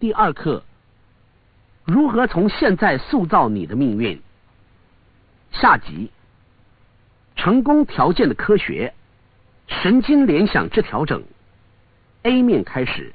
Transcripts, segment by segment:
第二课：如何从现在塑造你的命运？下集：成功条件的科学，神经联想之调整。A 面开始。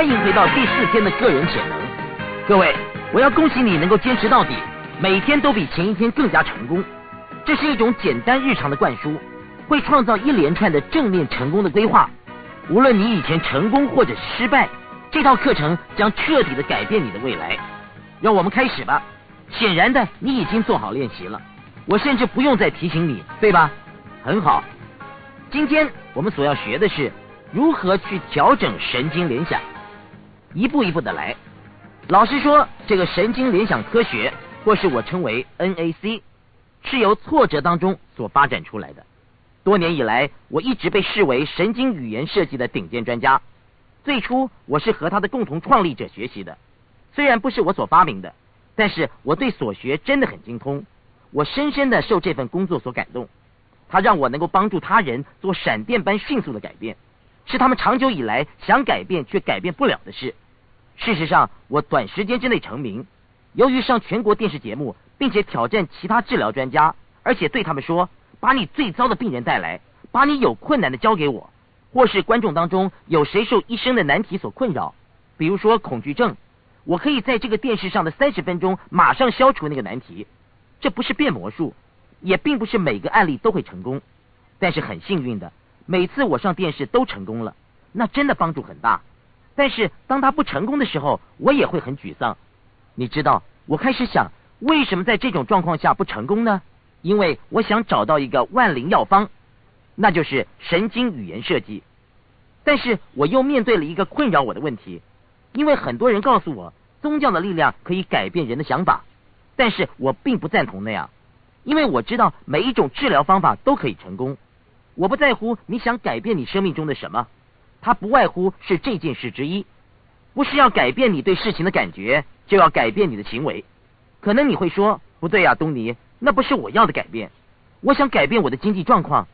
欢迎回到第四天的个人潜能，各位，我要恭喜你能够坚持到底，每天都比前一天更加成功。这是一种简单日常的灌输，会创造一连串的正面成功的规划。无论你以前成功或者失败，这套课程将彻底的改变你的未来。让我们开始吧。显然的，你已经做好练习了，我甚至不用再提醒你，对吧？很好。今天我们所要学的是如何去调整神经联想。一步一步的来。老实说，这个神经联想科学，或是我称为 NAC，是由挫折当中所发展出来的。多年以来，我一直被视为神经语言设计的顶尖专家。最初，我是和他的共同创立者学习的，虽然不是我所发明的，但是我对所学真的很精通。我深深的受这份工作所感动，他让我能够帮助他人做闪电般迅速的改变。是他们长久以来想改变却改变不了的事。事实上，我短时间之内成名，由于上全国电视节目，并且挑战其他治疗专家，而且对他们说：“把你最糟的病人带来，把你有困难的交给我。”或是观众当中有谁受一生的难题所困扰，比如说恐惧症，我可以在这个电视上的三十分钟马上消除那个难题。这不是变魔术，也并不是每个案例都会成功，但是很幸运的。每次我上电视都成功了，那真的帮助很大。但是当他不成功的时候，我也会很沮丧。你知道，我开始想，为什么在这种状况下不成功呢？因为我想找到一个万灵药方，那就是神经语言设计。但是我又面对了一个困扰我的问题，因为很多人告诉我，宗教的力量可以改变人的想法，但是我并不赞同那样，因为我知道每一种治疗方法都可以成功。我不在乎你想改变你生命中的什么，它不外乎是这件事之一，不是要改变你对事情的感觉，就要改变你的行为。可能你会说，不对呀，东尼，那不是我要的改变。我想改变我的经济状况，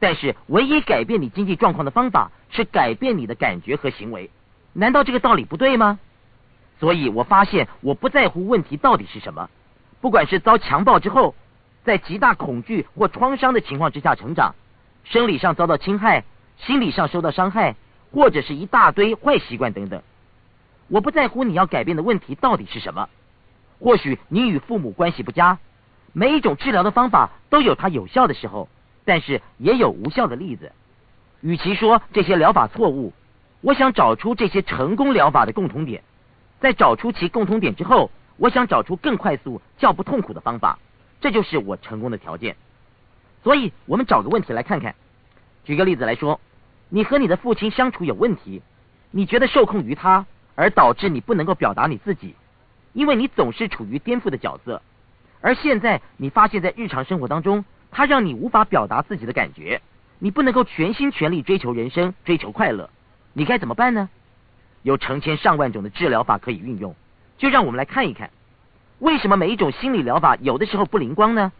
但是唯一改变你经济状况的方法是改变你的感觉和行为。难道这个道理不对吗？所以我发现，我不在乎问题到底是什么，不管是遭强暴之后，在极大恐惧或创伤的情况之下成长。生理上遭到侵害，心理上受到伤害，或者是一大堆坏习惯等等。我不在乎你要改变的问题到底是什么。或许你与父母关系不佳，每一种治疗的方法都有它有效的时候，但是也有无效的例子。与其说这些疗法错误，我想找出这些成功疗法的共同点。在找出其共同点之后，我想找出更快速、较不痛苦的方法。这就是我成功的条件。所以，我们找个问题来看看。举个例子来说，你和你的父亲相处有问题，你觉得受控于他，而导致你不能够表达你自己，因为你总是处于颠覆的角色。而现在，你发现，在日常生活当中，他让你无法表达自己的感觉，你不能够全心全力追求人生、追求快乐，你该怎么办呢？有成千上万种的治疗法可以运用，就让我们来看一看，为什么每一种心理疗法有的时候不灵光呢？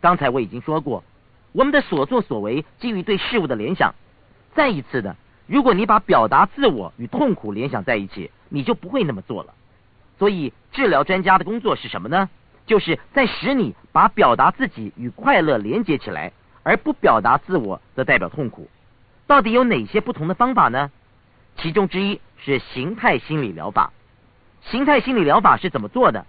刚才我已经说过，我们的所作所为基于对事物的联想。再一次的，如果你把表达自我与痛苦联想在一起，你就不会那么做了。所以，治疗专家的工作是什么呢？就是在使你把表达自己与快乐连接起来，而不表达自我则代表痛苦。到底有哪些不同的方法呢？其中之一是形态心理疗法。形态心理疗法是怎么做的？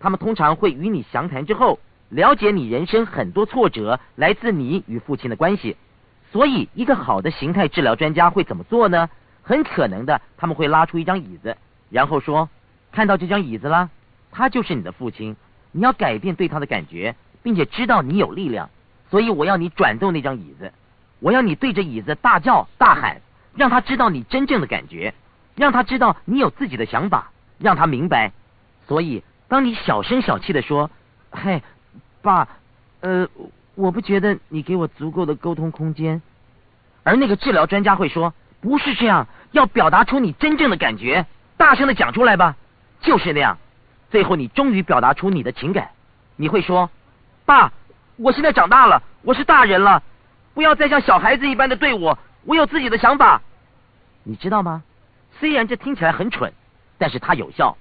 他们通常会与你详谈之后。了解你人生很多挫折来自你与父亲的关系，所以一个好的形态治疗专家会怎么做呢？很可能的，他们会拉出一张椅子，然后说：“看到这张椅子啦，他就是你的父亲，你要改变对他的感觉，并且知道你有力量，所以我要你转动那张椅子，我要你对着椅子大叫大喊，让他知道你真正的感觉，让他知道你有自己的想法，让他明白。所以，当你小声小气的说：‘嘿’。”爸，呃，我不觉得你给我足够的沟通空间。而那个治疗专家会说：“不是这样，要表达出你真正的感觉，大声的讲出来吧，就是那样。最后你终于表达出你的情感，你会说：“爸，我现在长大了，我是大人了，不要再像小孩子一般的对我，我有自己的想法。”你知道吗？虽然这听起来很蠢，但是它有效。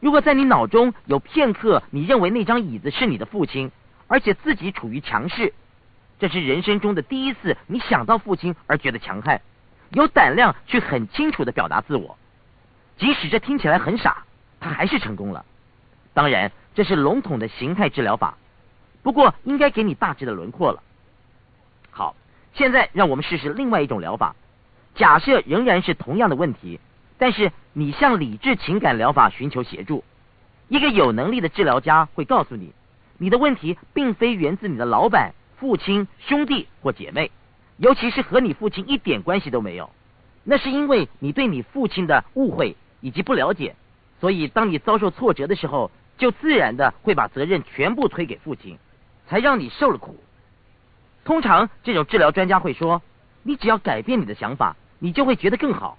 如果在你脑中有片刻你认为那张椅子是你的父亲，而且自己处于强势，这是人生中的第一次你想到父亲而觉得强悍，有胆量去很清楚的表达自我，即使这听起来很傻，他还是成功了。当然，这是笼统的形态治疗法，不过应该给你大致的轮廓了。好，现在让我们试试另外一种疗法。假设仍然是同样的问题，但是你向理智情感疗法寻求协助。一个有能力的治疗家会告诉你，你的问题并非源自你的老板、父亲、兄弟或姐妹，尤其是和你父亲一点关系都没有。那是因为你对你父亲的误会以及不了解，所以当你遭受挫折的时候。就自然的会把责任全部推给父亲，才让你受了苦。通常这种治疗专家会说，你只要改变你的想法，你就会觉得更好。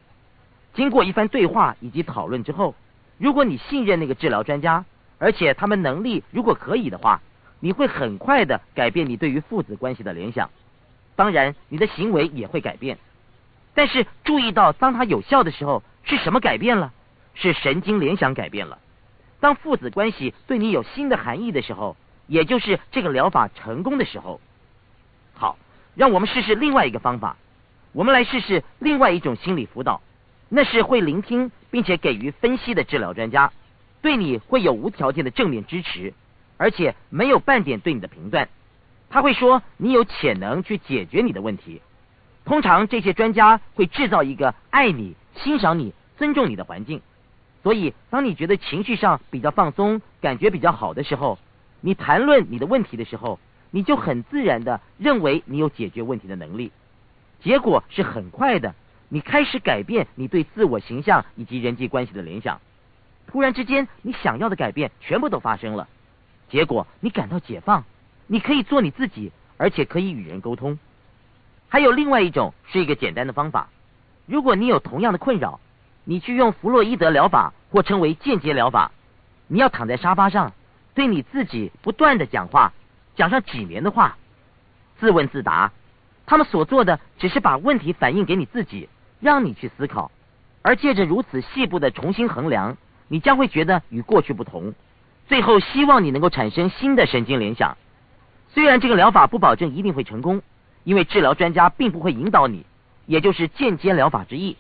经过一番对话以及讨论之后，如果你信任那个治疗专家，而且他们能力如果可以的话，你会很快的改变你对于父子关系的联想。当然，你的行为也会改变。但是注意到，当它有效的时候，是什么改变了？是神经联想改变了。当父子关系对你有新的含义的时候，也就是这个疗法成功的时候。好，让我们试试另外一个方法。我们来试试另外一种心理辅导，那是会聆听并且给予分析的治疗专家，对你会有无条件的正面支持，而且没有半点对你的评断。他会说你有潜能去解决你的问题。通常这些专家会制造一个爱你、欣赏你、尊重你的环境。所以，当你觉得情绪上比较放松、感觉比较好的时候，你谈论你的问题的时候，你就很自然的认为你有解决问题的能力。结果是很快的，你开始改变你对自我形象以及人际关系的联想。突然之间，你想要的改变全部都发生了。结果你感到解放，你可以做你自己，而且可以与人沟通。还有另外一种是一个简单的方法，如果你有同样的困扰。你去用弗洛伊德疗法，或称为间接疗法。你要躺在沙发上，对你自己不断的讲话，讲上几年的话，自问自答。他们所做的只是把问题反映给你自己，让你去思考。而借着如此细部的重新衡量，你将会觉得与过去不同。最后，希望你能够产生新的神经联想。虽然这个疗法不保证一定会成功，因为治疗专家并不会引导你，也就是间接疗法之意。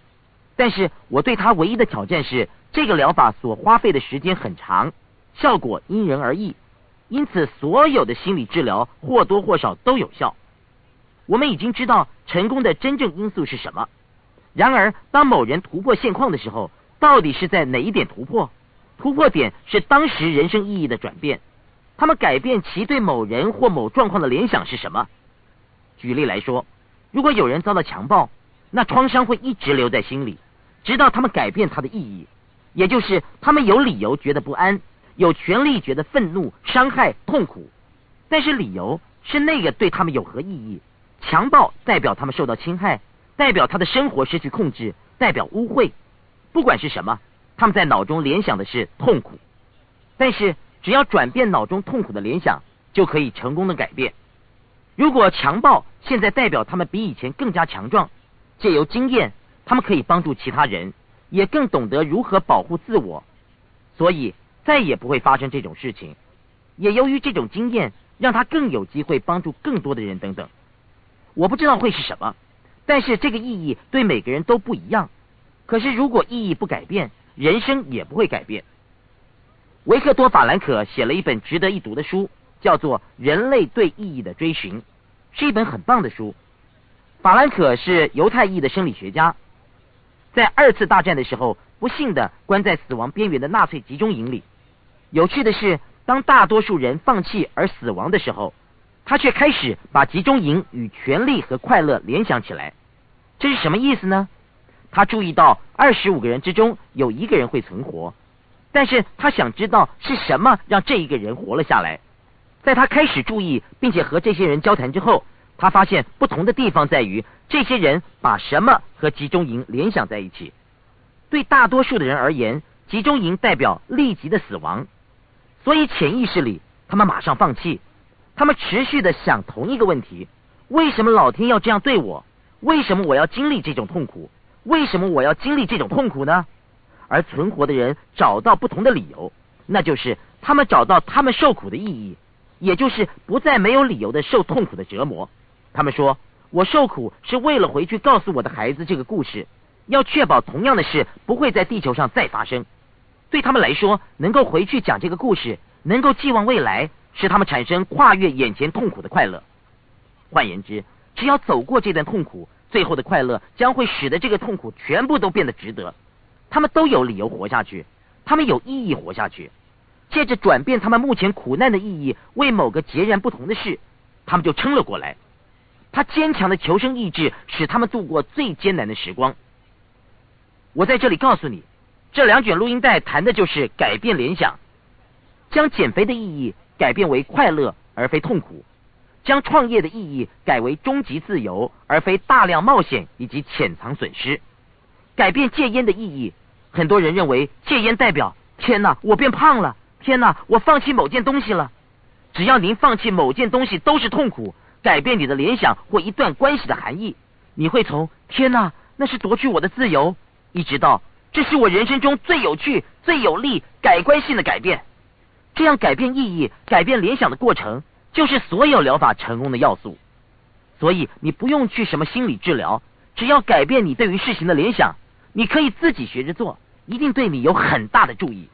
但是我对他唯一的挑战是，这个疗法所花费的时间很长，效果因人而异，因此所有的心理治疗或多或少都有效。我们已经知道成功的真正因素是什么。然而，当某人突破现况的时候，到底是在哪一点突破？突破点是当时人生意义的转变。他们改变其对某人或某状况的联想是什么？举例来说，如果有人遭到强暴，那创伤会一直留在心里。直到他们改变它的意义，也就是他们有理由觉得不安，有权利觉得愤怒、伤害、痛苦。但是理由是那个对他们有何意义？强暴代表他们受到侵害，代表他的生活失去控制，代表污秽。不管是什么，他们在脑中联想的是痛苦。但是只要转变脑中痛苦的联想，就可以成功的改变。如果强暴现在代表他们比以前更加强壮，借由经验。他们可以帮助其他人，也更懂得如何保护自我，所以再也不会发生这种事情。也由于这种经验，让他更有机会帮助更多的人等等。我不知道会是什么，但是这个意义对每个人都不一样。可是如果意义不改变，人生也不会改变。维克多·法兰克写了一本值得一读的书，叫做《人类对意义的追寻》，是一本很棒的书。法兰克是犹太裔的生理学家。在二次大战的时候，不幸的关在死亡边缘的纳粹集中营里。有趣的是，当大多数人放弃而死亡的时候，他却开始把集中营与权力和快乐联想起来。这是什么意思呢？他注意到二十五个人之中有一个人会存活，但是他想知道是什么让这一个人活了下来。在他开始注意并且和这些人交谈之后，他发现不同的地方在于，这些人把什么和集中营联想在一起。对大多数的人而言，集中营代表立即的死亡，所以潜意识里他们马上放弃。他们持续的想同一个问题：为什么老天要这样对我？为什么我要经历这种痛苦？为什么我要经历这种痛苦呢？而存活的人找到不同的理由，那就是他们找到他们受苦的意义，也就是不再没有理由的受痛苦的折磨。他们说：“我受苦是为了回去告诉我的孩子这个故事，要确保同样的事不会在地球上再发生。”对他们来说，能够回去讲这个故事，能够寄望未来，使他们产生跨越眼前痛苦的快乐。换言之，只要走过这段痛苦。最后的快乐将会使得这个痛苦全部都变得值得。他们都有理由活下去，他们有意义活下去。借着转变他们目前苦难的意义为某个截然不同的事，他们就撑了过来。他坚强的求生意志使他们度过最艰难的时光。我在这里告诉你，这两卷录音带谈的就是改变联想，将减肥的意义改变为快乐而非痛苦。将创业的意义改为终极自由，而非大量冒险以及潜藏损失。改变戒烟的意义，很多人认为戒烟代表天哪，我变胖了，天哪，我放弃某件东西了。只要您放弃某件东西都是痛苦，改变你的联想或一段关系的含义，你会从天哪，那是夺去我的自由，一直到这是我人生中最有趣、最有利、改观性的改变。这样改变意义、改变联想的过程。就是所有疗法成功的要素，所以你不用去什么心理治疗，只要改变你对于事情的联想，你可以自己学着做，一定对你有很大的注意。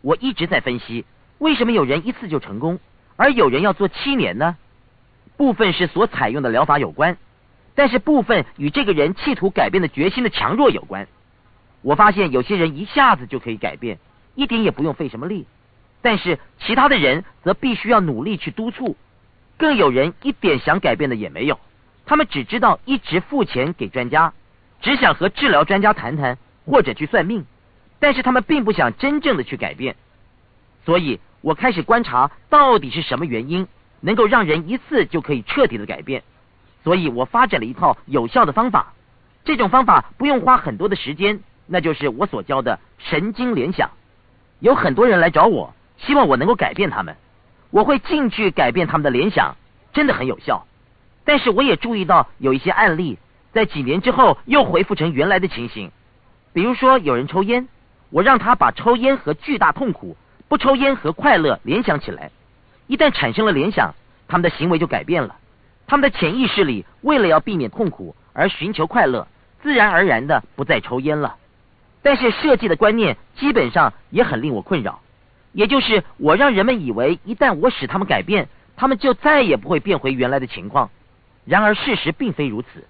我一直在分析，为什么有人一次就成功，而有人要做七年呢？部分是所采用的疗法有关，但是部分与这个人企图改变的决心的强弱有关。我发现有些人一下子就可以改变，一点也不用费什么力。但是其他的人则必须要努力去督促，更有人一点想改变的也没有，他们只知道一直付钱给专家，只想和治疗专家谈谈或者去算命，但是他们并不想真正的去改变。所以我开始观察到底是什么原因能够让人一次就可以彻底的改变，所以我发展了一套有效的方法，这种方法不用花很多的时间，那就是我所教的神经联想。有很多人来找我。希望我能够改变他们，我会进去改变他们的联想，真的很有效。但是我也注意到有一些案例在几年之后又恢复成原来的情形。比如说有人抽烟，我让他把抽烟和巨大痛苦、不抽烟和快乐联想起来。一旦产生了联想，他们的行为就改变了。他们的潜意识里为了要避免痛苦而寻求快乐，自然而然的不再抽烟了。但是设计的观念基本上也很令我困扰。也就是我让人们以为，一旦我使他们改变，他们就再也不会变回原来的情况。然而事实并非如此。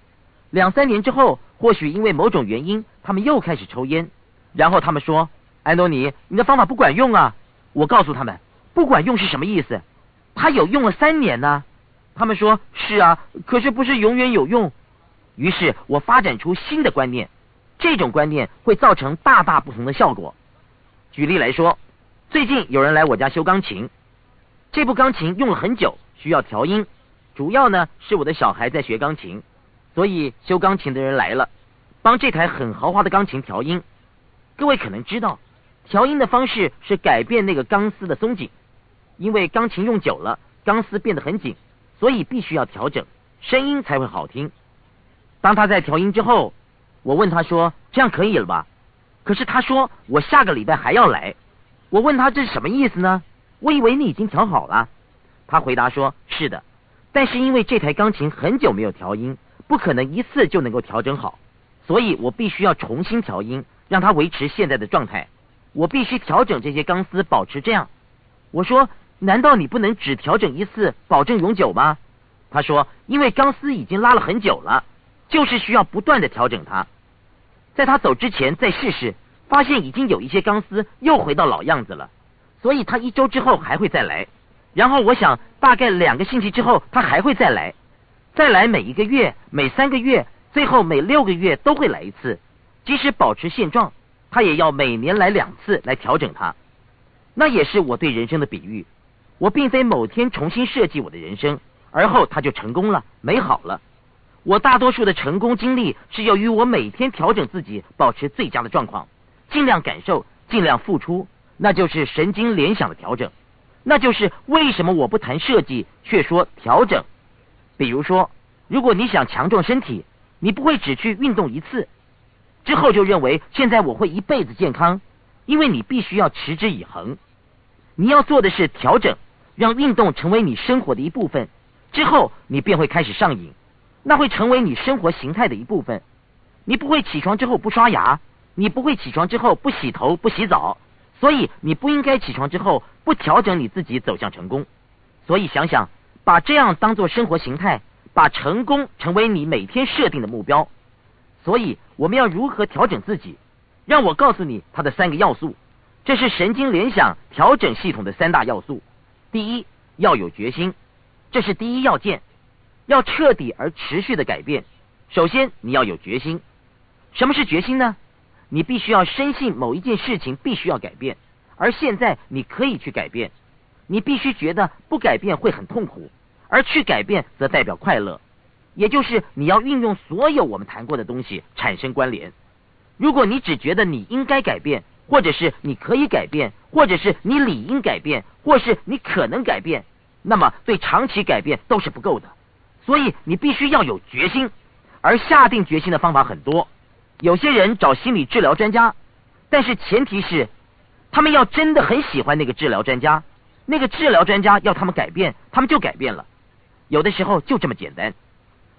两三年之后，或许因为某种原因，他们又开始抽烟。然后他们说：“安东尼，你的方法不管用啊！”我告诉他们：“不管用是什么意思？他有用了三年呢。”他们说：“是啊，可是不是永远有用。”于是我发展出新的观念，这种观念会造成大大不同的效果。举例来说。最近有人来我家修钢琴，这部钢琴用了很久，需要调音。主要呢是我的小孩在学钢琴，所以修钢琴的人来了，帮这台很豪华的钢琴调音。各位可能知道，调音的方式是改变那个钢丝的松紧，因为钢琴用久了，钢丝变得很紧，所以必须要调整，声音才会好听。当他在调音之后，我问他说：“这样可以了吧？”可是他说：“我下个礼拜还要来。”我问他这是什么意思呢？我以为你已经调好了。他回答说：“是的，但是因为这台钢琴很久没有调音，不可能一次就能够调整好，所以我必须要重新调音，让它维持现在的状态。我必须调整这些钢丝，保持这样。”我说：“难道你不能只调整一次，保证永久吗？”他说：“因为钢丝已经拉了很久了，就是需要不断的调整它。在他走之前再试试。”发现已经有一些钢丝又回到老样子了，所以他一周之后还会再来。然后我想大概两个星期之后他还会再来，再来每一个月、每三个月，最后每六个月都会来一次。即使保持现状，他也要每年来两次来调整它。那也是我对人生的比喻。我并非某天重新设计我的人生，而后他就成功了，美好了。我大多数的成功经历是由于我每天调整自己，保持最佳的状况，尽量感受，尽量付出，那就是神经联想的调整。那就是为什么我不谈设计，却说调整。比如说，如果你想强壮身体，你不会只去运动一次，之后就认为现在我会一辈子健康，因为你必须要持之以恒。你要做的是调整，让运动成为你生活的一部分，之后你便会开始上瘾。那会成为你生活形态的一部分。你不会起床之后不刷牙，你不会起床之后不洗头不洗澡，所以你不应该起床之后不调整你自己走向成功。所以想想，把这样当做生活形态，把成功成为你每天设定的目标。所以我们要如何调整自己？让我告诉你它的三个要素。这是神经联想调整系统的三大要素。第一，要有决心，这是第一要件。要彻底而持续的改变，首先你要有决心。什么是决心呢？你必须要深信某一件事情必须要改变，而现在你可以去改变。你必须觉得不改变会很痛苦，而去改变则代表快乐。也就是你要运用所有我们谈过的东西产生关联。如果你只觉得你应该改变，或者是你可以改变，或者是你理应改变，或是你可能改变，那么对长期改变都是不够的。所以你必须要有决心，而下定决心的方法很多。有些人找心理治疗专家，但是前提是他们要真的很喜欢那个治疗专家，那个治疗专家要他们改变，他们就改变了。有的时候就这么简单。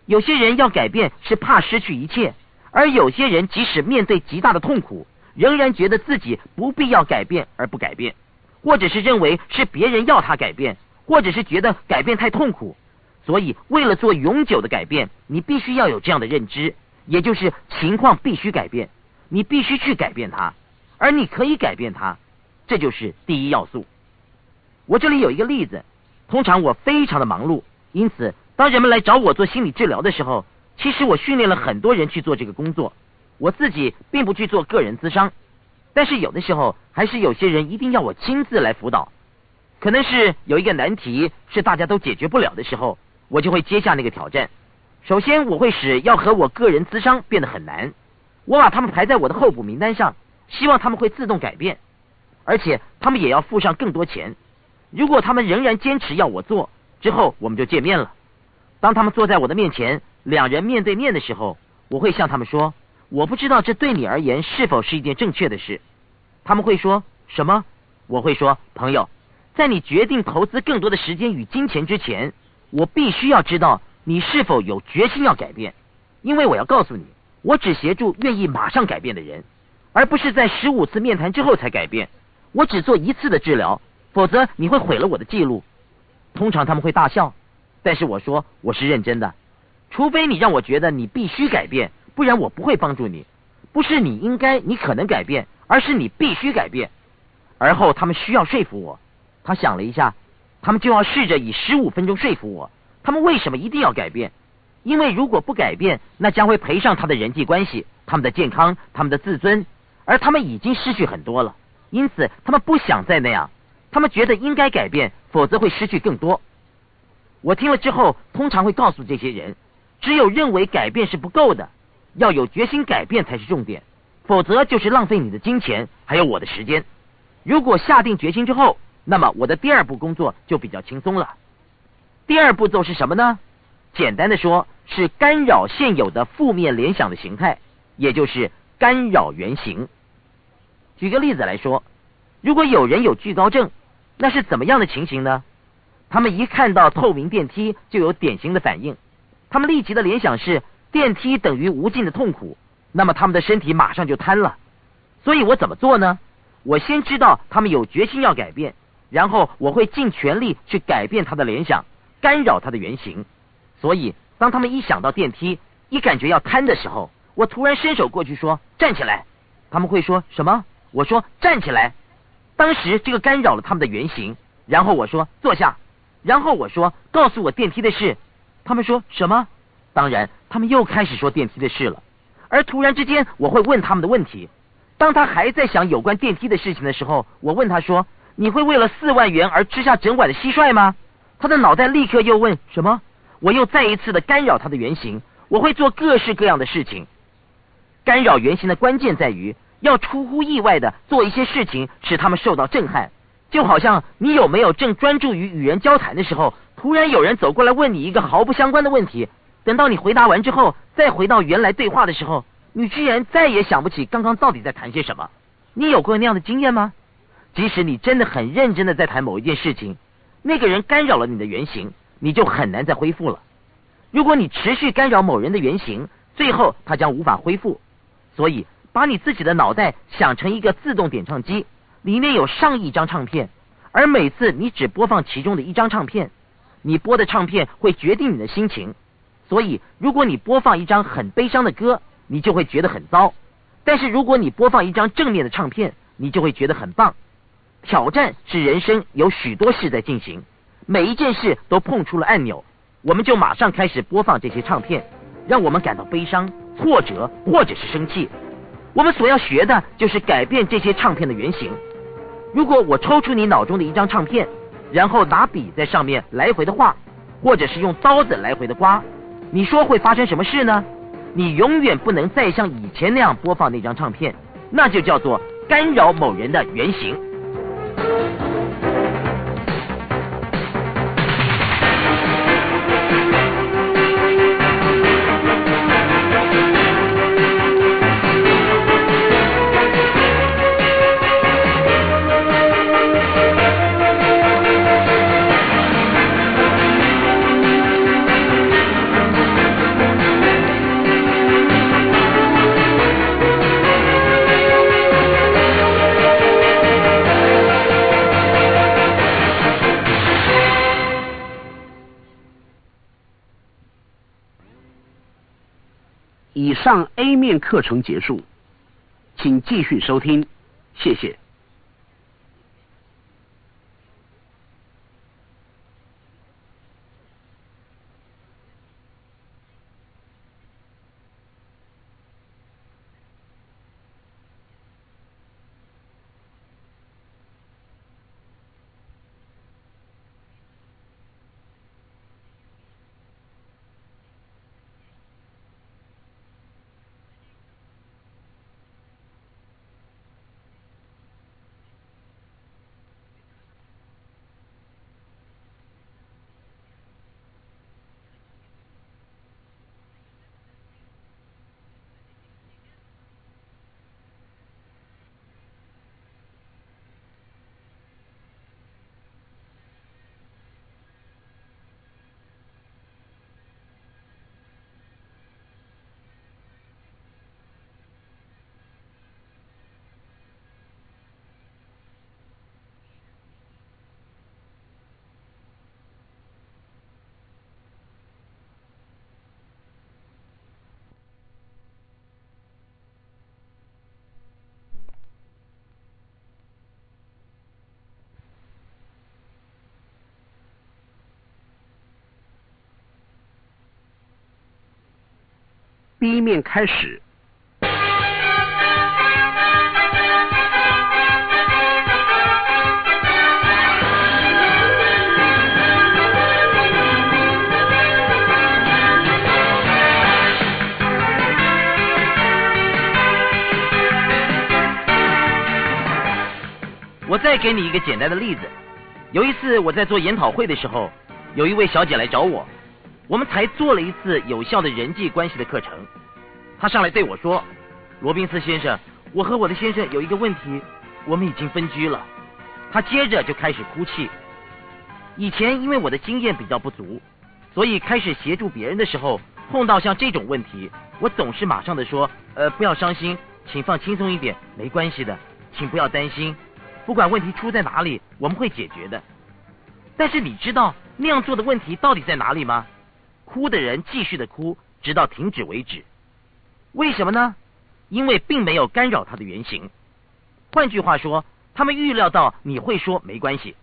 有些人要改变是怕失去一切，而有些人即使面对极大的痛苦，仍然觉得自己不必要改变而不改变，或者是认为是别人要他改变，或者是觉得改变太痛苦。所以，为了做永久的改变，你必须要有这样的认知，也就是情况必须改变，你必须去改变它，而你可以改变它，这就是第一要素。我这里有一个例子，通常我非常的忙碌，因此当人们来找我做心理治疗的时候，其实我训练了很多人去做这个工作，我自己并不去做个人咨商，但是有的时候还是有些人一定要我亲自来辅导，可能是有一个难题是大家都解决不了的时候。我就会接下那个挑战。首先，我会使要和我个人咨商变得很难。我把他们排在我的候补名单上，希望他们会自动改变，而且他们也要付上更多钱。如果他们仍然坚持要我做，之后我们就见面了。当他们坐在我的面前，两人面对面的时候，我会向他们说：“我不知道这对你而言是否是一件正确的事。”他们会说什么？我会说：“朋友，在你决定投资更多的时间与金钱之前。”我必须要知道你是否有决心要改变，因为我要告诉你，我只协助愿意马上改变的人，而不是在十五次面谈之后才改变。我只做一次的治疗，否则你会毁了我的记录。通常他们会大笑，但是我说我是认真的，除非你让我觉得你必须改变，不然我不会帮助你。不是你应该，你可能改变，而是你必须改变。而后他们需要说服我。他想了一下。他们就要试着以十五分钟说服我，他们为什么一定要改变？因为如果不改变，那将会赔上他的人际关系、他们的健康、他们的自尊，而他们已经失去很多了。因此，他们不想再那样。他们觉得应该改变，否则会失去更多。我听了之后，通常会告诉这些人：只有认为改变是不够的，要有决心改变才是重点，否则就是浪费你的金钱还有我的时间。如果下定决心之后，那么我的第二步工作就比较轻松了。第二步骤是什么呢？简单的说，是干扰现有的负面联想的形态，也就是干扰原型。举个例子来说，如果有人有惧高症，那是怎么样的情形呢？他们一看到透明电梯就有典型的反应，他们立即的联想是电梯等于无尽的痛苦，那么他们的身体马上就瘫了。所以我怎么做呢？我先知道他们有决心要改变。然后我会尽全力去改变他的联想，干扰他的原型。所以，当他们一想到电梯，一感觉要瘫的时候，我突然伸手过去说：“站起来。”他们会说什么？我说：“站起来。”当时这个干扰了他们的原型。然后我说：“坐下。”然后我说：“告诉我电梯的事。”他们说什么？当然，他们又开始说电梯的事了。而突然之间，我会问他们的问题。当他还在想有关电梯的事情的时候，我问他说。你会为了四万元而吃下整晚的蟋蟀吗？他的脑袋立刻又问什么？我又再一次的干扰他的原型，我会做各式各样的事情。干扰原型的关键在于要出乎意外的做一些事情，使他们受到震撼。就好像你有没有正专注于与人交谈的时候，突然有人走过来问你一个毫不相关的问题，等到你回答完之后，再回到原来对话的时候，你居然再也想不起刚刚到底在谈些什么。你有过那样的经验吗？即使你真的很认真的在谈某一件事情，那个人干扰了你的原型，你就很难再恢复了。如果你持续干扰某人的原型，最后他将无法恢复。所以，把你自己的脑袋想成一个自动点唱机，里面有上亿张唱片，而每次你只播放其中的一张唱片，你播的唱片会决定你的心情。所以，如果你播放一张很悲伤的歌，你就会觉得很糟；但是如果你播放一张正面的唱片，你就会觉得很棒。挑战是人生有许多事在进行，每一件事都碰出了按钮，我们就马上开始播放这些唱片，让我们感到悲伤、挫折或者是生气。我们所要学的就是改变这些唱片的原型。如果我抽出你脑中的一张唱片，然后拿笔在上面来回的画，或者是用刀子来回的刮，你说会发生什么事呢？你永远不能再像以前那样播放那张唱片，那就叫做干扰某人的原型。Thank you. 以上 A 面课程结束，请继续收听，谢谢。第一面开始。我再给你一个简单的例子。有一次我在做研讨会的时候，有一位小姐来找我。我们才做了一次有效的人际关系的课程。他上来对我说：“罗宾斯先生，我和我的先生有一个问题，我们已经分居了。”他接着就开始哭泣。以前因为我的经验比较不足，所以开始协助别人的时候，碰到像这种问题，我总是马上的说：“呃，不要伤心，请放轻松一点，没关系的，请不要担心，不管问题出在哪里，我们会解决的。”但是你知道那样做的问题到底在哪里吗？哭的人继续的哭，直到停止为止。为什么呢？因为并没有干扰他的原型。换句话说，他们预料到你会说没关系，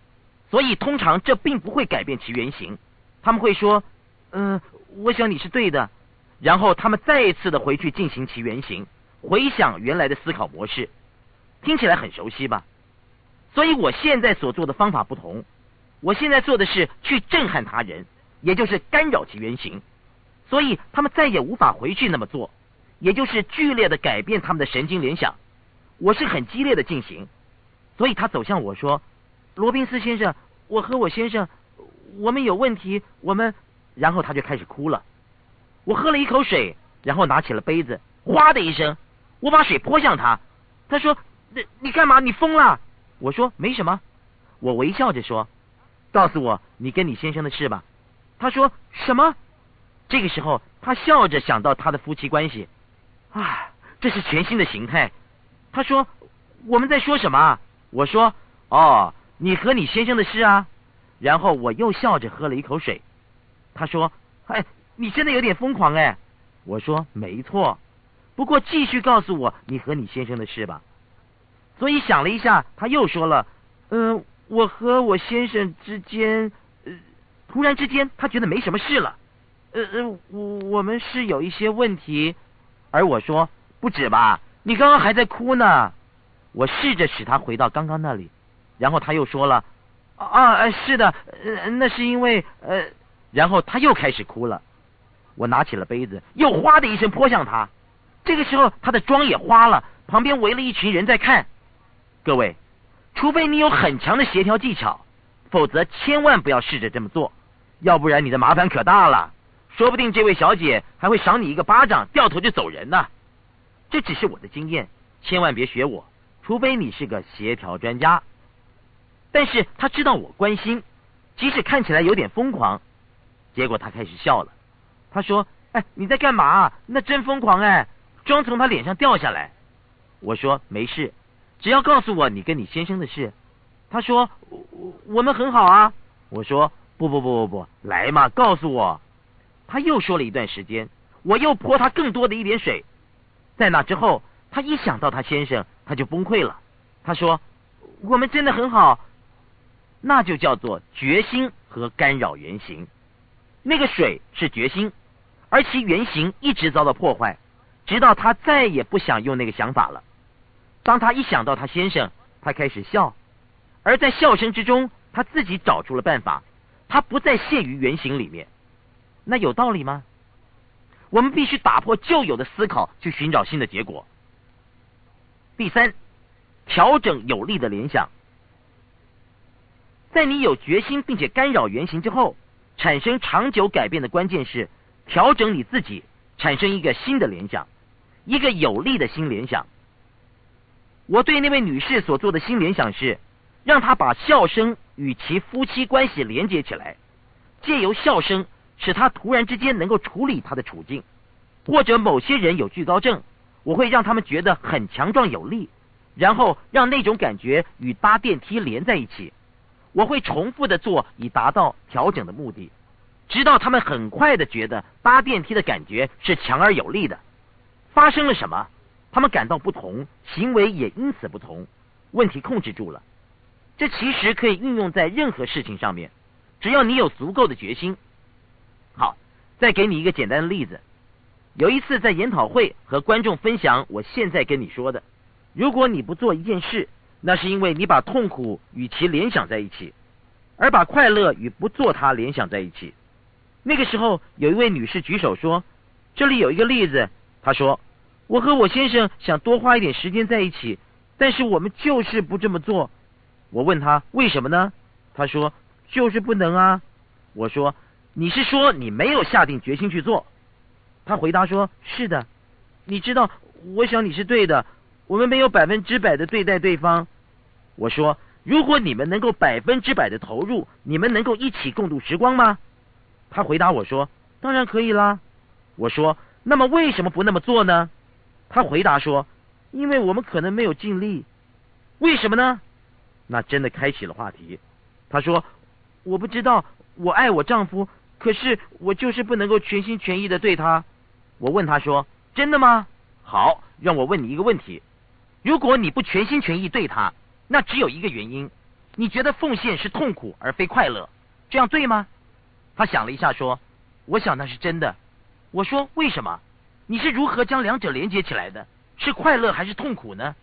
所以通常这并不会改变其原型。他们会说：“嗯，我想你是对的。”然后他们再一次的回去进行其原型，回想原来的思考模式。听起来很熟悉吧？所以我现在所做的方法不同。我现在做的是去震撼他人。也就是干扰其原型，所以他们再也无法回去那么做，也就是剧烈的改变他们的神经联想。我是很激烈的进行，所以他走向我说：“罗宾斯先生，我和我先生，我们有问题，我们……”然后他就开始哭了。我喝了一口水，然后拿起了杯子，哗的一声，我把水泼向他。他说：“你你干嘛？你疯了？”我说：“没什么。”我微笑着说：“告诉我你跟你先生的事吧。”他说：“什么？”这个时候，他笑着想到他的夫妻关系，啊，这是全新的形态。他说：“我们在说什么？”我说：“哦，你和你先生的事啊。”然后我又笑着喝了一口水。他说：“哎，你真的有点疯狂哎。”我说：“没错。”不过继续告诉我你和你先生的事吧。所以想了一下，他又说了：“嗯，我和我先生之间……呃，突然之间，他觉得没什么事了。呃呃，我我们是有一些问题。”而我说：“不止吧，你刚刚还在哭呢。”我试着使他回到刚刚那里，然后他又说了：“啊，是的，呃，那是因为……呃……”然后他又开始哭了。我拿起了杯子，又哗的一声泼向他。这个时候，他的妆也花了，旁边围了一群人在看。各位，除非你有很强的协调技巧，否则千万不要试着这么做，要不然你的麻烦可大了。说不定这位小姐还会赏你一个巴掌，掉头就走人呢。这只是我的经验，千万别学我，除非你是个协调专家。但是他知道我关心，即使看起来有点疯狂。结果他开始笑了，他说：“哎，你在干嘛？那真疯狂哎！”妆从他脸上掉下来，我说没事，只要告诉我你跟你先生的事。他说我我们很好啊。我说不不不不不，来嘛，告诉我。他又说了一段时间，我又泼他更多的一点水。在那之后，他一想到他先生，他就崩溃了。他说我们真的很好，那就叫做决心和干扰原型。那个水是决心，而其原型一直遭到破坏。直到他再也不想用那个想法了。当他一想到他先生，他开始笑，而在笑声之中，他自己找出了办法。他不再陷于原型里面，那有道理吗？我们必须打破旧有的思考，去寻找新的结果。第三，调整有利的联想。在你有决心并且干扰原型之后，产生长久改变的关键是调整你自己，产生一个新的联想。一个有利的新联想。我对那位女士所做的新联想是，让她把笑声与其夫妻关系连接起来，借由笑声使他突然之间能够处理他的处境，或者某些人有惧高症，我会让他们觉得很强壮有力，然后让那种感觉与搭电梯连在一起。我会重复的做，以达到调整的目的，直到他们很快的觉得搭电梯的感觉是强而有力的。发生了什么？他们感到不同，行为也因此不同。问题控制住了。这其实可以运用在任何事情上面，只要你有足够的决心。好，再给你一个简单的例子。有一次在研讨会和观众分享，我现在跟你说的：如果你不做一件事，那是因为你把痛苦与其联想在一起，而把快乐与不做它联想在一起。那个时候，有一位女士举手说：“这里有一个例子。”她说。我和我先生想多花一点时间在一起，但是我们就是不这么做。我问他为什么呢？他说就是不能啊。我说你是说你没有下定决心去做？他回答说是的。你知道，我想你是对的。我们没有百分之百的对待对方。我说如果你们能够百分之百的投入，你们能够一起共度时光吗？他回答我说当然可以啦。我说那么为什么不那么做呢？他回答说：“因为我们可能没有尽力，为什么呢？”那真的开启了话题。她说：“我不知道，我爱我丈夫，可是我就是不能够全心全意的对他。”我问她说：“真的吗？”好，让我问你一个问题：如果你不全心全意对他，那只有一个原因，你觉得奉献是痛苦而非快乐，这样对吗？他想了一下说：“我想那是真的。”我说：“为什么？”你是如何将两者连接起来的？是快乐还是痛苦呢？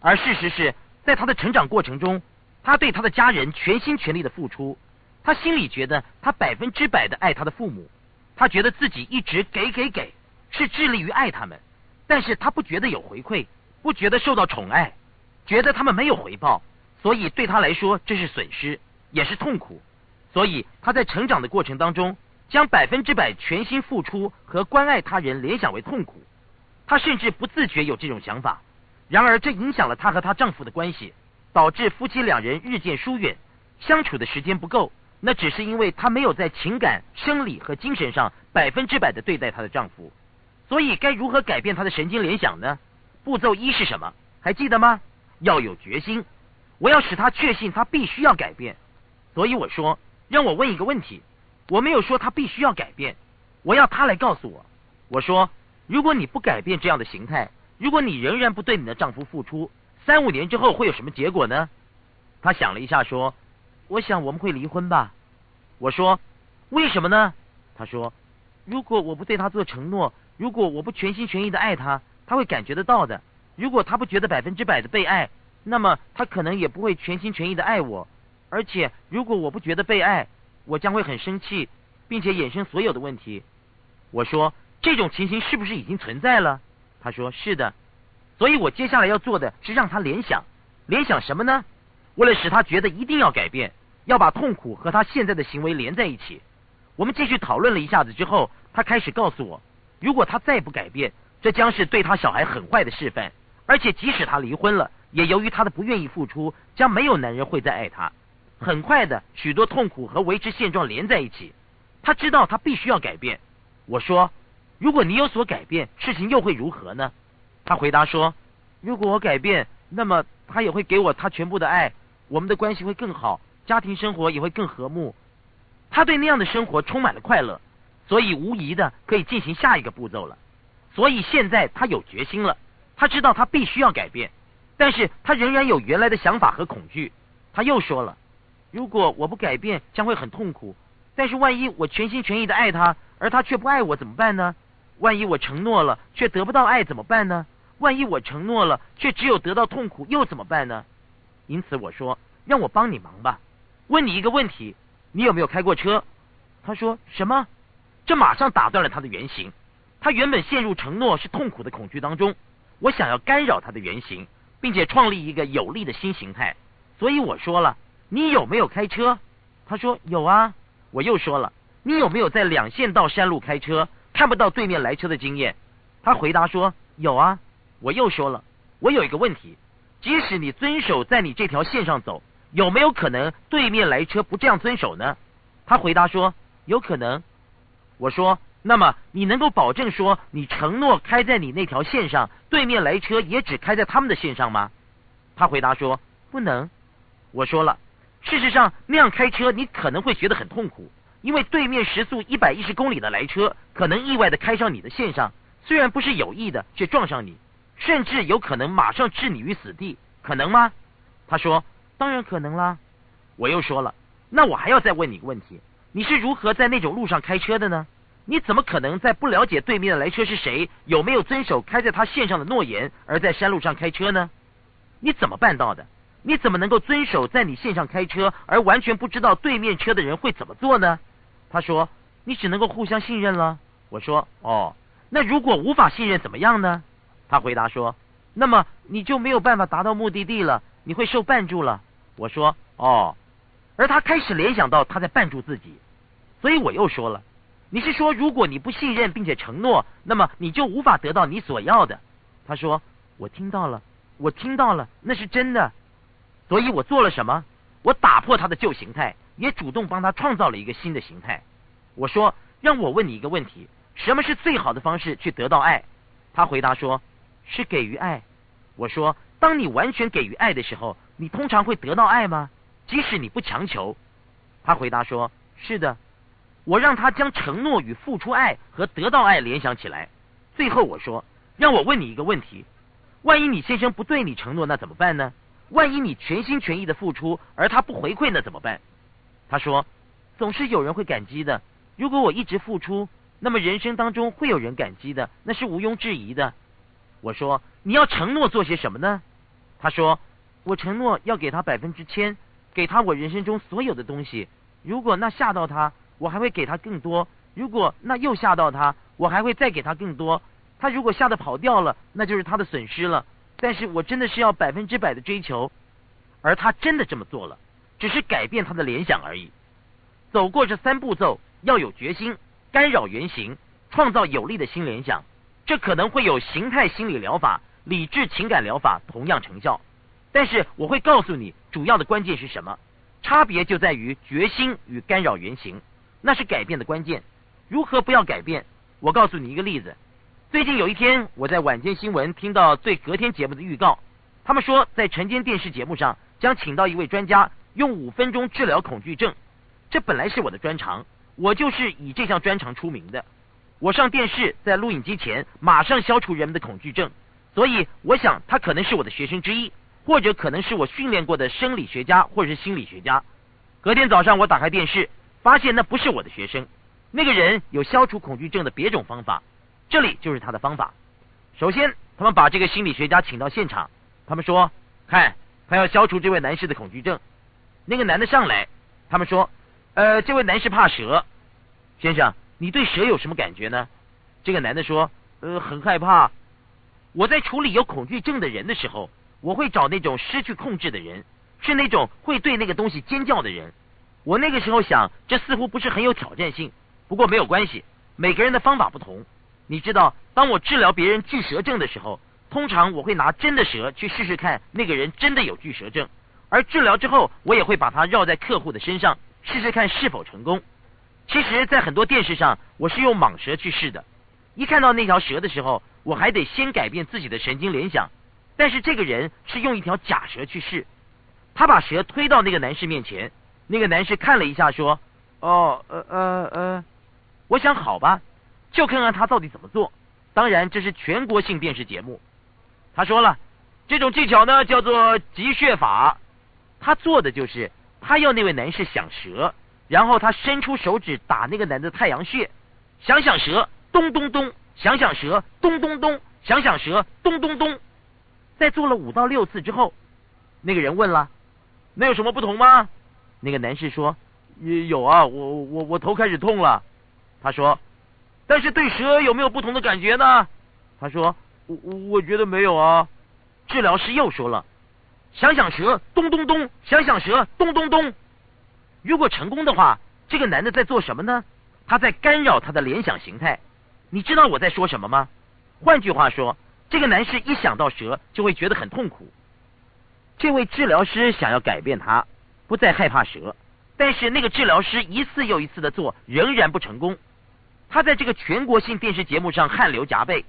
而事实是在他的成长过程中，他对他的家人全心全力的付出，他心里觉得他百分之百的爱他的父母，他觉得自己一直给给给，是致力于爱他们，但是他不觉得有回馈，不觉得受到宠爱，觉得他们没有回报，所以对他来说这是损失，也是痛苦。所以他在成长的过程当中，将百分之百全心付出和关爱他人联想为痛苦，他甚至不自觉有这种想法。然而这影响了她和她丈夫的关系，导致夫妻两人日渐疏远，相处的时间不够。那只是因为她没有在情感、生理和精神上百分之百的对待她的丈夫，所以该如何改变她的神经联想呢？步骤一是什么？还记得吗？要有决心。我要使她确信她必须要改变。所以我说，让我问一个问题。我没有说她必须要改变，我要她来告诉我。我说，如果你不改变这样的形态，如果你仍然不对你的丈夫付出，三五年之后会有什么结果呢？她想了一下说。我想我们会离婚吧。我说，为什么呢？他说，如果我不对他做承诺，如果我不全心全意的爱他，他会感觉得到的。如果他不觉得百分之百的被爱，那么他可能也不会全心全意的爱我。而且，如果我不觉得被爱，我将会很生气，并且衍生所有的问题。我说，这种情形是不是已经存在了？他说是的。所以我接下来要做的是让他联想，联想什么呢？为了使他觉得一定要改变，要把痛苦和他现在的行为连在一起。我们继续讨论了一下子之后，他开始告诉我，如果他再不改变，这将是对他小孩很坏的示范。而且即使他离婚了，也由于他的不愿意付出，将没有男人会再爱他。很快的，许多痛苦和维持现状连在一起。他知道他必须要改变。我说，如果你有所改变，事情又会如何呢？他回答说，如果我改变，那么他也会给我他全部的爱。我们的关系会更好，家庭生活也会更和睦。他对那样的生活充满了快乐，所以无疑的可以进行下一个步骤了。所以现在他有决心了，他知道他必须要改变，但是他仍然有原来的想法和恐惧。他又说了：“如果我不改变，将会很痛苦。但是万一我全心全意的爱他，而他却不爱我怎么办呢？万一我承诺了却得不到爱怎么办呢？万一我承诺了却只有得到痛苦又怎么办呢？”因此我说，让我帮你忙吧。问你一个问题，你有没有开过车？他说什么？这马上打断了他的原型。他原本陷入承诺是痛苦的恐惧当中，我想要干扰他的原型，并且创立一个有利的新形态。所以我说了，你有没有开车？他说有啊。我又说了，你有没有在两线道山路开车，看不到对面来车的经验？他回答说有啊。我又说了，我有一个问题。即使你遵守在你这条线上走，有没有可能对面来车不这样遵守呢？他回答说有可能。我说那么你能够保证说你承诺开在你那条线上，对面来车也只开在他们的线上吗？他回答说不能。我说了，事实上那样开车你可能会觉得很痛苦，因为对面时速一百一十公里的来车可能意外的开上你的线上，虽然不是有意的，却撞上你。甚至有可能马上置你于死地，可能吗？他说：“当然可能啦。”我又说了：“那我还要再问你一个问题，你是如何在那种路上开车的呢？你怎么可能在不了解对面的来车是谁，有没有遵守开在他线上的诺言，而在山路上开车呢？你怎么办到的？你怎么能够遵守在你线上开车，而完全不知道对面车的人会怎么做呢？”他说：“你只能够互相信任了。”我说：“哦，那如果无法信任怎么样呢？”他回答说：“那么你就没有办法达到目的地了，你会受绊住了。”我说：“哦。”而他开始联想到他在绊住自己，所以我又说了：“你是说如果你不信任并且承诺，那么你就无法得到你所要的？”他说：“我听到了，我听到了，那是真的。”所以我做了什么？我打破他的旧形态，也主动帮他创造了一个新的形态。我说：“让我问你一个问题：什么是最好的方式去得到爱？”他回答说。是给予爱。我说，当你完全给予爱的时候，你通常会得到爱吗？即使你不强求。他回答说：是的。我让他将承诺与付出爱和得到爱联想起来。最后我说，让我问你一个问题：万一你先生不对你承诺，那怎么办呢？万一你全心全意的付出，而他不回馈，那怎么办？他说，总是有人会感激的。如果我一直付出，那么人生当中会有人感激的，那是毋庸置疑的。我说你要承诺做些什么呢？他说我承诺要给他百分之千，给他我人生中所有的东西。如果那吓到他，我还会给他更多；如果那又吓到他，我还会再给他更多。他如果吓得跑掉了，那就是他的损失了。但是我真的是要百分之百的追求，而他真的这么做了，只是改变他的联想而已。走过这三步骤，要有决心，干扰原型，创造有利的新联想。这可能会有形态心理疗法、理智情感疗法同样成效。但是我会告诉你，主要的关键是什么？差别就在于决心与干扰原型，那是改变的关键。如何不要改变？我告诉你一个例子。最近有一天，我在晚间新闻听到对隔天节目的预告，他们说在晨间电视节目上将请到一位专家，用五分钟治疗恐惧症。这本来是我的专长，我就是以这项专长出名的。我上电视，在录影机前马上消除人们的恐惧症，所以我想他可能是我的学生之一。或者可能是我训练过的生理学家，或者是心理学家。隔天早上我打开电视，发现那不是我的学生。那个人有消除恐惧症的别种方法，这里就是他的方法。首先，他们把这个心理学家请到现场，他们说：“看，他要消除这位男士的恐惧症。”那个男的上来，他们说：“呃，这位男士怕蛇，先生，你对蛇有什么感觉呢？”这个男的说：“呃，很害怕。我在处理有恐惧症的人的时候。”我会找那种失去控制的人，是那种会对那个东西尖叫的人。我那个时候想，这似乎不是很有挑战性。不过没有关系，每个人的方法不同。你知道，当我治疗别人巨蛇症的时候，通常我会拿真的蛇去试试看，那个人真的有巨蛇症。而治疗之后，我也会把它绕在客户的身上，试试看是否成功。其实，在很多电视上，我是用蟒蛇去试的。一看到那条蛇的时候，我还得先改变自己的神经联想。但是这个人是用一条假蛇去试，他把蛇推到那个男士面前，那个男士看了一下，说：“哦，呃呃呃，我想好吧，就看看他到底怎么做。当然这是全国性电视节目。”他说了，这种技巧呢叫做集穴法。他做的就是他要那位男士想蛇，然后他伸出手指打那个男的太阳穴，想想蛇，咚咚咚，想想蛇，咚咚咚，想想蛇，咚咚咚。在做了五到六次之后，那个人问了：“那有什么不同吗？”那个男士说：“有啊，我我我头开始痛了。”他说：“但是对蛇有没有不同的感觉呢？”他说：“我我我觉得没有啊。”治疗师又说了：“想想蛇，咚咚咚，想想蛇，咚咚咚。”如果成功的话，这个男的在做什么呢？他在干扰他的联想形态。你知道我在说什么吗？换句话说。这个男士一想到蛇就会觉得很痛苦。这位治疗师想要改变他，不再害怕蛇，但是那个治疗师一次又一次的做，仍然不成功。他在这个全国性电视节目上汗流浃背，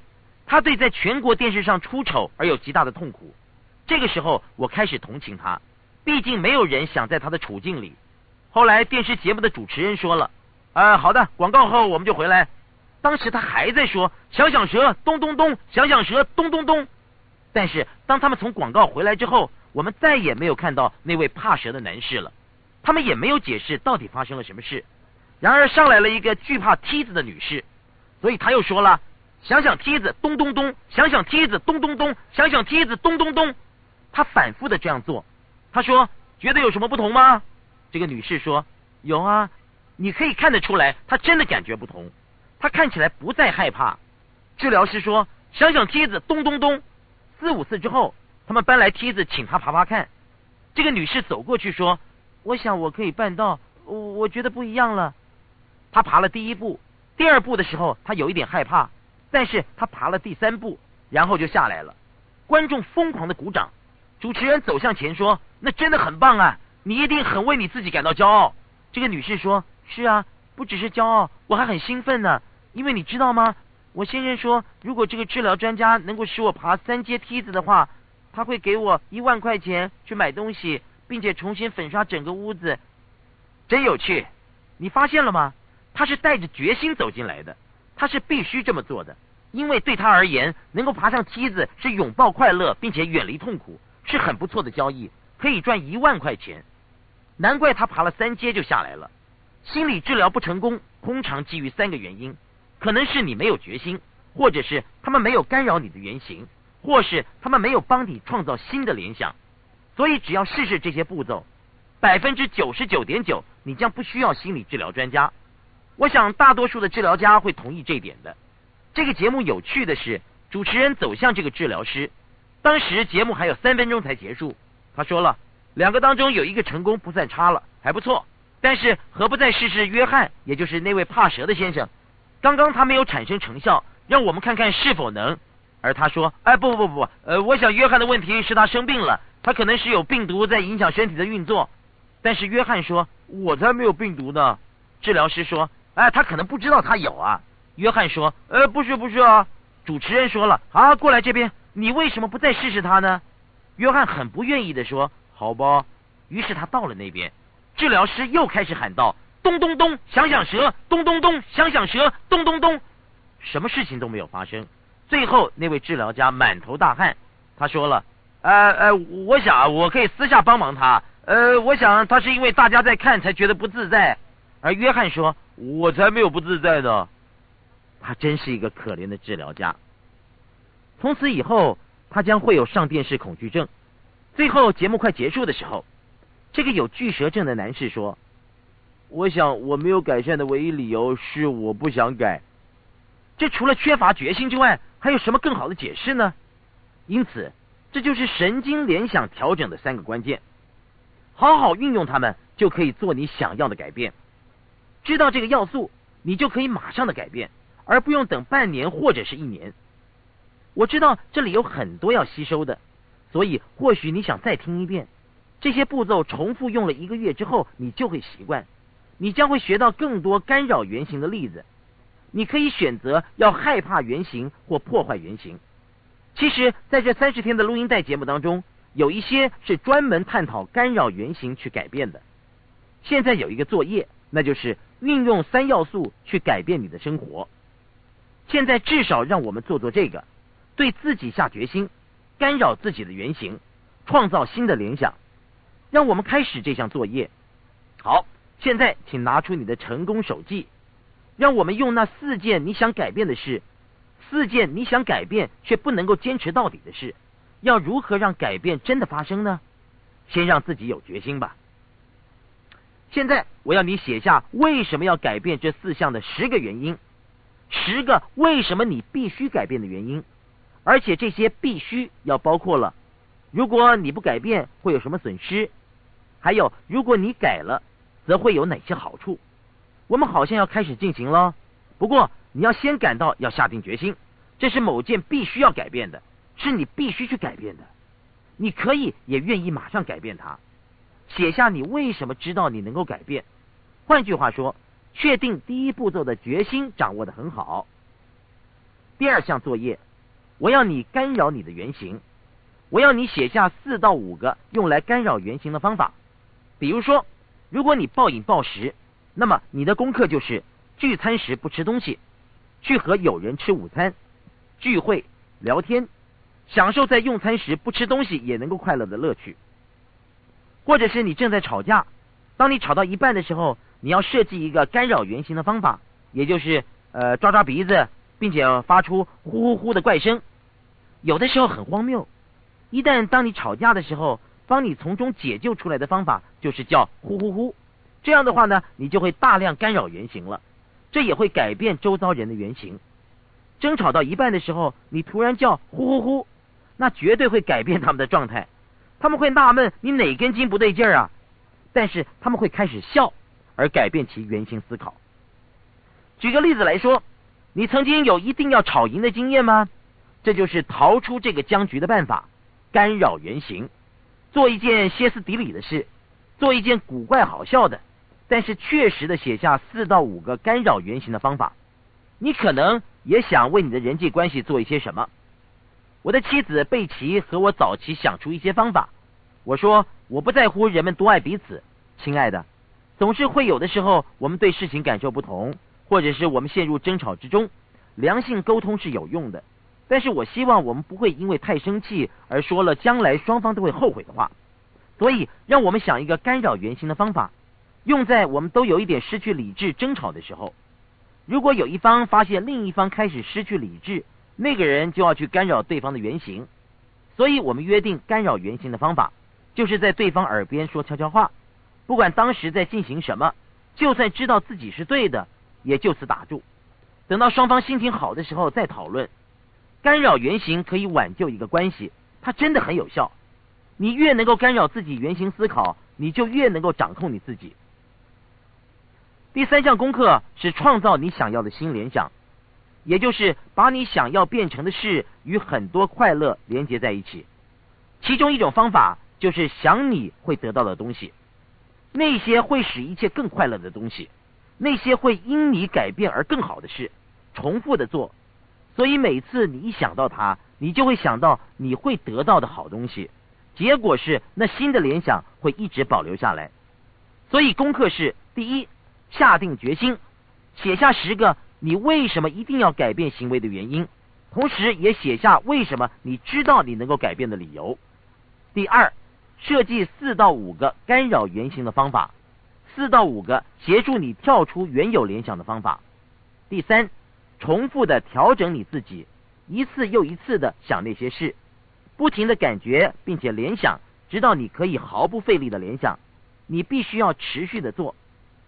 他对在全国电视上出丑而有极大的痛苦。这个时候，我开始同情他，毕竟没有人想在他的处境里。后来电视节目的主持人说了：“啊，好的，广告后我们就回来。”当时他还在说“想想蛇，咚咚咚，想想蛇，咚咚咚”，但是当他们从广告回来之后，我们再也没有看到那位怕蛇的男士了。他们也没有解释到底发生了什么事。然而上来了一个惧怕梯子的女士，所以他又说了“想想梯子，咚咚咚，想想梯子，咚咚咚，想想梯子，咚咚咚”。他反复的这样做。他说：“觉得有什么不同吗？”这个女士说：“有啊，你可以看得出来，她真的感觉不同。”他看起来不再害怕。治疗师说：“想想梯子，咚咚咚。”四五次之后，他们搬来梯子，请他爬爬看。这个女士走过去说：“我想我可以办到，我我觉得不一样了。”他爬了第一步，第二步的时候，他有一点害怕，但是他爬了第三步，然后就下来了。观众疯狂的鼓掌。主持人走向前说：“那真的很棒啊，你一定很为你自己感到骄傲。”这个女士说：“是啊，不只是骄傲，我还很兴奋呢。”因为你知道吗？我先生说，如果这个治疗专家能够使我爬三阶梯子的话，他会给我一万块钱去买东西，并且重新粉刷整个屋子。真有趣，你发现了吗？他是带着决心走进来的，他是必须这么做的，因为对他而言，能够爬上梯子是拥抱快乐，并且远离痛苦，是很不错的交易，可以赚一万块钱。难怪他爬了三阶就下来了。心理治疗不成功，通常基于三个原因。可能是你没有决心，或者是他们没有干扰你的原型，或是他们没有帮你创造新的联想。所以只要试试这些步骤，百分之九十九点九，你将不需要心理治疗专家。我想大多数的治疗家会同意这一点的。这个节目有趣的是，主持人走向这个治疗师，当时节目还有三分钟才结束。他说了，两个当中有一个成功不算差了，还不错。但是何不再试试约翰，也就是那位怕蛇的先生？刚刚他没有产生成效，让我们看看是否能。而他说：“哎，不不不不，呃，我想约翰的问题是他生病了，他可能是有病毒在影响身体的运作。”但是约翰说：“我才没有病毒呢。”治疗师说：“哎，他可能不知道他有啊。”约翰说：“呃，不是不是啊。”主持人说了：“啊，过来这边，你为什么不再试试他呢？”约翰很不愿意的说：“好吧。”于是他到了那边。治疗师又开始喊道：“咚咚咚，想想蛇，咚咚咚，想想蛇，咚咚咚。”什么事情都没有发生。最后那位治疗家满头大汗，他说了：“呃呃，我想我可以私下帮忙他。呃，我想他是因为大家在看才觉得不自在。”而约翰说：“我才没有不自在呢。”他真是一个可怜的治疗家。从此以后，他将会有上电视恐惧症。最后节目快结束的时候。这个有巨蛇症的男士说：“我想我没有改善的唯一理由是我不想改。这除了缺乏决心之外，还有什么更好的解释呢？因此，这就是神经联想调整的三个关键。好好运用它们，就可以做你想要的改变。知道这个要素，你就可以马上的改变，而不用等半年或者是一年。我知道这里有很多要吸收的，所以或许你想再听一遍。”这些步骤重复用了一个月之后，你就会习惯。你将会学到更多干扰原型的例子。你可以选择要害怕原型或破坏原型。其实，在这三十天的录音带节目当中，有一些是专门探讨干扰原型去改变的。现在有一个作业，那就是运用三要素去改变你的生活。现在至少让我们做做这个，对自己下决心，干扰自己的原型，创造新的联想。让我们开始这项作业。好，现在请拿出你的成功手记，让我们用那四件你想改变的事，四件你想改变却不能够坚持到底的事，要如何让改变真的发生呢？先让自己有决心吧。现在我要你写下为什么要改变这四项的十个原因，十个为什么你必须改变的原因，而且这些必须要包括了，如果你不改变会有什么损失？还有，如果你改了，则会有哪些好处？我们好像要开始进行了。不过，你要先感到要下定决心，这是某件必须要改变的，是你必须去改变的。你可以也愿意马上改变它。写下你为什么知道你能够改变。换句话说，确定第一步骤的决心掌握的很好。第二项作业，我要你干扰你的原型，我要你写下四到五个用来干扰原型的方法。比如说，如果你暴饮暴食，那么你的功课就是聚餐时不吃东西，去和友人吃午餐，聚会聊天，享受在用餐时不吃东西也能够快乐的乐趣。或者是你正在吵架，当你吵到一半的时候，你要设计一个干扰原型的方法，也就是呃抓抓鼻子，并且发出呼呼呼的怪声。有的时候很荒谬，一旦当你吵架的时候。帮你从中解救出来的方法就是叫呼呼呼，这样的话呢，你就会大量干扰原型了，这也会改变周遭人的原型。争吵到一半的时候，你突然叫呼呼呼，那绝对会改变他们的状态，他们会纳闷你哪根筋不对劲儿啊，但是他们会开始笑，而改变其原型思考。举个例子来说，你曾经有一定要吵赢的经验吗？这就是逃出这个僵局的办法，干扰原型。做一件歇斯底里的事，做一件古怪好笑的，但是确实的写下四到五个干扰原型的方法。你可能也想为你的人际关系做一些什么。我的妻子贝奇和我早期想出一些方法。我说我不在乎人们多爱彼此，亲爱的，总是会有的时候我们对事情感受不同，或者是我们陷入争吵之中。良性沟通是有用的。但是我希望我们不会因为太生气而说了将来双方都会后悔的话，所以让我们想一个干扰原型的方法，用在我们都有一点失去理智争吵的时候。如果有一方发现另一方开始失去理智，那个人就要去干扰对方的原型。所以我们约定干扰原型的方法，就是在对方耳边说悄悄话，不管当时在进行什么，就算知道自己是对的，也就此打住。等到双方心情好的时候再讨论。干扰原型可以挽救一个关系，它真的很有效。你越能够干扰自己原型思考，你就越能够掌控你自己。第三项功课是创造你想要的新联想，也就是把你想要变成的事与很多快乐连接在一起。其中一种方法就是想你会得到的东西，那些会使一切更快乐的东西，那些会因你改变而更好的事，重复的做。所以每次你一想到它，你就会想到你会得到的好东西，结果是那新的联想会一直保留下来。所以功课是：第一，下定决心，写下十个你为什么一定要改变行为的原因，同时也写下为什么你知道你能够改变的理由。第二，设计四到五个干扰原型的方法，四到五个协助你跳出原有联想的方法。第三。重复的调整你自己，一次又一次的想那些事，不停的感觉并且联想，直到你可以毫不费力的联想。你必须要持续的做，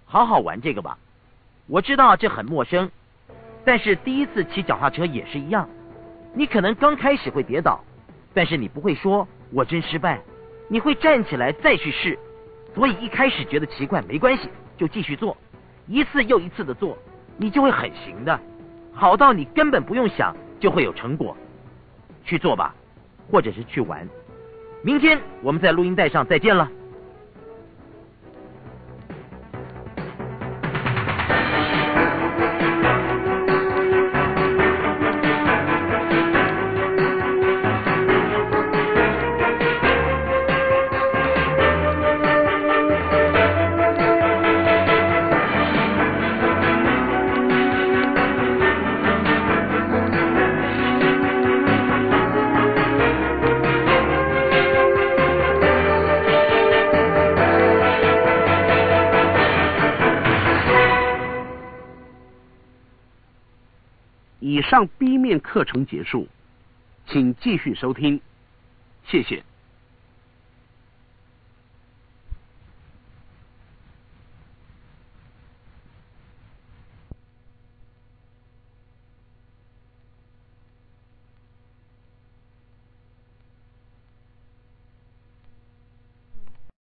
好好玩这个吧。我知道这很陌生，但是第一次骑脚踏车也是一样。你可能刚开始会跌倒，但是你不会说我真失败，你会站起来再去试。所以一开始觉得奇怪没关系，就继续做，一次又一次的做，你就会很行的。好到你根本不用想就会有成果，去做吧，或者是去玩。明天我们在录音带上再见了。面课程结束，请继续收听，谢谢。